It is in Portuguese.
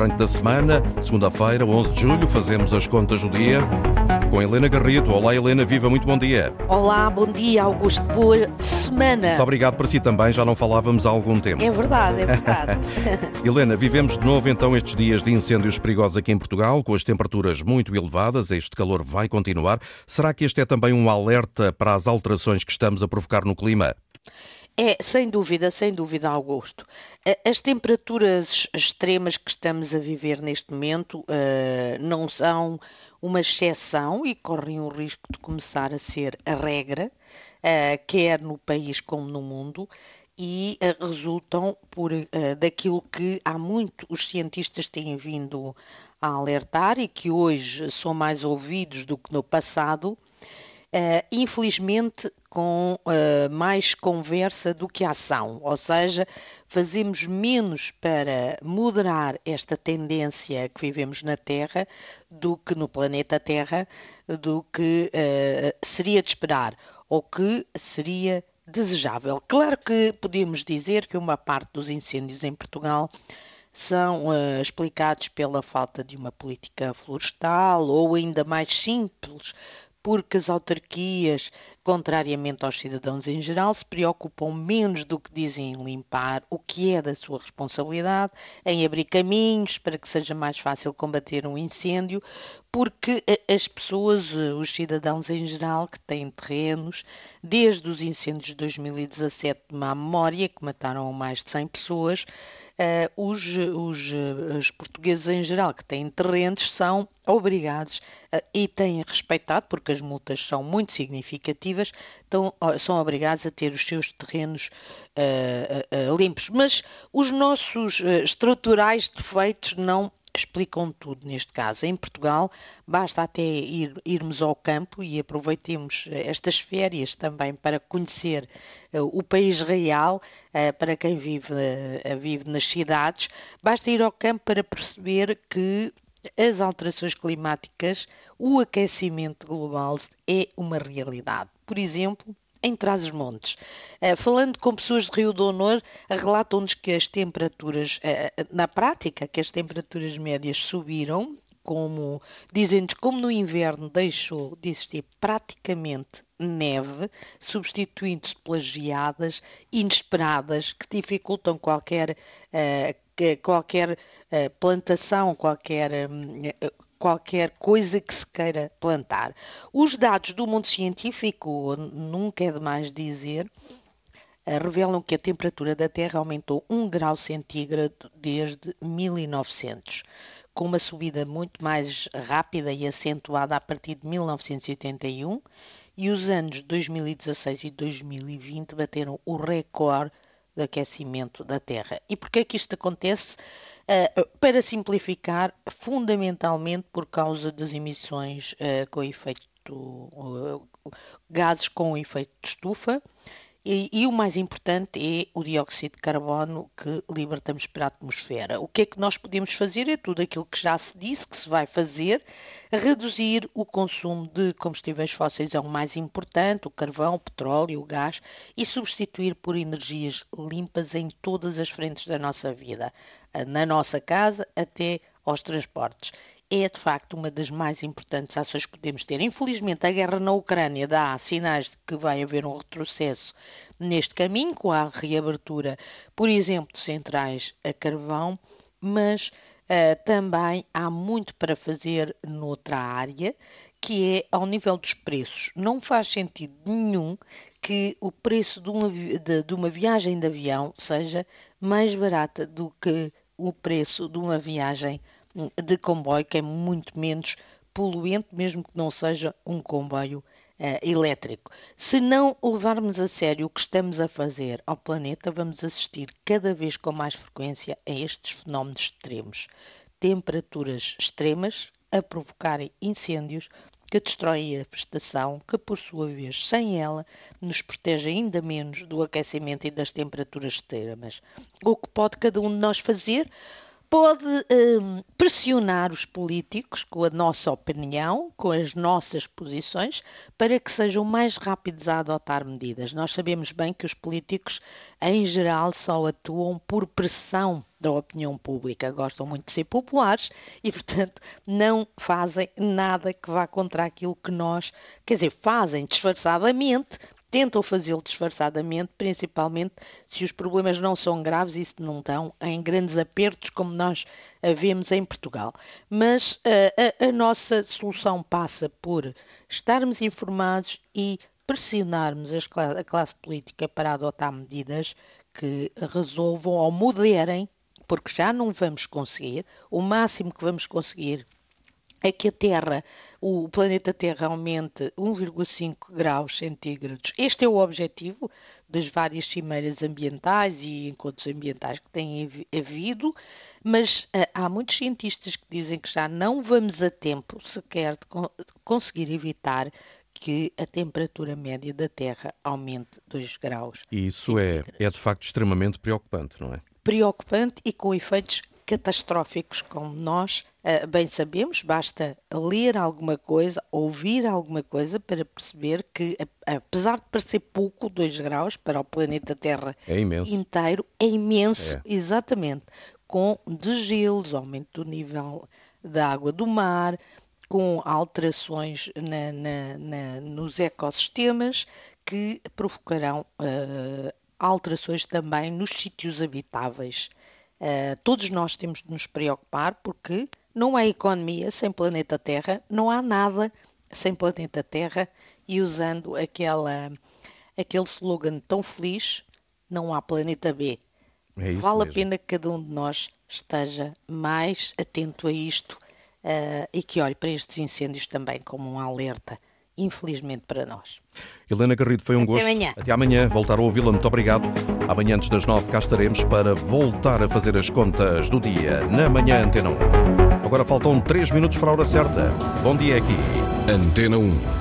arranque da semana, segunda-feira, 11 de julho, fazemos as contas do dia com Helena Garrido. Olá, Helena, viva, muito bom dia. Olá, bom dia, Augusto, boa semana. Muito obrigado para si também, já não falávamos há algum tempo. É verdade, é verdade. Helena, vivemos de novo então estes dias de incêndios perigosos aqui em Portugal, com as temperaturas muito elevadas, este calor vai continuar. Será que este é também um alerta para as alterações que estamos a provocar no clima? É, sem dúvida, sem dúvida, Augusto. As temperaturas extremas que estamos a viver neste momento uh, não são uma exceção e correm o risco de começar a ser a regra, uh, quer no país como no mundo, e uh, resultam por daquilo que há muito os cientistas têm vindo a alertar e que hoje são mais ouvidos do que no passado Uh, infelizmente, com uh, mais conversa do que ação, ou seja, fazemos menos para moderar esta tendência que vivemos na Terra do que no planeta Terra, do que uh, seria de esperar ou que seria desejável. Claro que podemos dizer que uma parte dos incêndios em Portugal são uh, explicados pela falta de uma política florestal ou ainda mais simples porque as autarquias, contrariamente aos cidadãos em geral, se preocupam menos do que dizem em limpar o que é da sua responsabilidade, em abrir caminhos para que seja mais fácil combater um incêndio, porque as pessoas, os cidadãos em geral, que têm terrenos, desde os incêndios de 2017 de má memória, que mataram mais de 100 pessoas, uh, os, os, os, portugueses em geral que têm terrenos são obrigados uh, e têm respeitado, porque as multas são muito significativas, então, são obrigados a ter os seus terrenos limpos. Mas os nossos estruturais defeitos não explicam tudo neste caso. Em Portugal, basta até ir, irmos ao campo e aproveitemos eh, estas férias também para conhecer uh, o país real, uh, para quem vive, uh, vive nas cidades. Basta ir ao campo para perceber que as alterações climáticas, o aquecimento global é uma realidade. Por exemplo, em Trás-os-Montes. Uh, falando com pessoas de Rio do Honor, relatam-nos que as temperaturas, uh, na prática, que as temperaturas médias subiram, como dizem-nos como no inverno deixou de existir praticamente neve, substituindo-se pelas geadas inesperadas que dificultam qualquer uh, qualquer plantação, qualquer qualquer coisa que se queira plantar. Os dados do mundo científico, nunca é demais dizer, eh, revelam que a temperatura da Terra aumentou 1 grau centígrado desde 1900, com uma subida muito mais rápida e acentuada a partir de 1981, e os anos 2016 e 2020 bateram o recorde de aquecimento da Terra. E porquê é que isto acontece? Uh, para simplificar, fundamentalmente por causa das emissões uh, com efeito uh, gases com efeito de estufa e, e, o mais importante é o dióxido de carbono que libertamos para a atmosfera. O que é que nós podemos fazer? É tudo aquilo que já se disse que se vai fazer. Reduzir o consumo de combustíveis fósseis é o mais importante, o carvão, o petróleo, o gás, e substituir por energias limpas em todas as frentes da nossa vida, na nossa casa até aos transportes é de facto uma das mais importantes ações que podemos ter. Infelizmente, a guerra na Ucrânia dá sinais de que vai haver um retrocesso neste caminho, com a reabertura, por exemplo, de centrais a carvão, mas uh, também há muito para fazer noutra área, que é ao nível dos preços. Não faz sentido nenhum que o preço de uma, de, de uma viagem de avião seja mais barata do que o preço de uma viagem de comboio, que é muito menos poluente, mesmo que não seja um comboio uh, elétrico. Se não levarmos a sério o que estamos a fazer ao planeta, vamos assistir cada vez com mais frequência a estes fenómenos extremos. Temperaturas extremas a provocarem incêndios que destroem a vegetação, que por sua vez, sem ela, nos protege ainda menos do aquecimento e das temperaturas extremas. O que pode cada um de nós fazer? Pode um, pressionar os políticos com a nossa opinião, com as nossas posições, para que sejam mais rápidos a adotar medidas. Nós sabemos bem que os políticos, em geral, só atuam por pressão da opinião pública gostam muito de ser populares e, portanto, não fazem nada que vá contra aquilo que nós, quer dizer, fazem disfarçadamente, tentam fazê-lo disfarçadamente, principalmente se os problemas não são graves e se não estão em grandes apertos como nós vemos em Portugal. Mas uh, a, a nossa solução passa por estarmos informados e pressionarmos a classe política para adotar medidas que resolvam ou moderem, porque já não vamos conseguir, o máximo que vamos conseguir é que a Terra, o planeta Terra aumente 1,5 graus centígrados. Este é o objetivo das várias cimeiras ambientais e encontros ambientais que têm havido, mas uh, há muitos cientistas que dizem que já não vamos a tempo sequer de conseguir evitar que a temperatura média da Terra aumente 2 graus. E isso é, é de facto extremamente preocupante, não é? Preocupante e com efeitos catastróficos, como nós uh, bem sabemos, basta ler alguma coisa, ouvir alguma coisa para perceber que, apesar de parecer pouco, 2 graus para o planeta Terra é inteiro, é imenso, é. exatamente, com degelos, aumento do nível da água do mar, com alterações na, na, na, nos ecossistemas que provocarão uh, alterações também nos sítios habitáveis. Uh, todos nós temos de nos preocupar porque não há economia sem planeta Terra, não há nada sem planeta Terra e usando aquela, aquele slogan tão feliz, não há planeta B. É vale mesmo. a pena que cada um de nós esteja mais atento a isto uh, e que olhe para estes incêndios também como um alerta infelizmente para nós. Helena Garrido, foi um Até gosto. Amanhã. Até amanhã. Voltar a ouvi-la. Muito obrigado. Amanhã, antes das nove, cá estaremos para voltar a fazer as contas do dia na manhã Antena 1. Agora faltam três minutos para a hora certa. Bom dia aqui. Antena 1.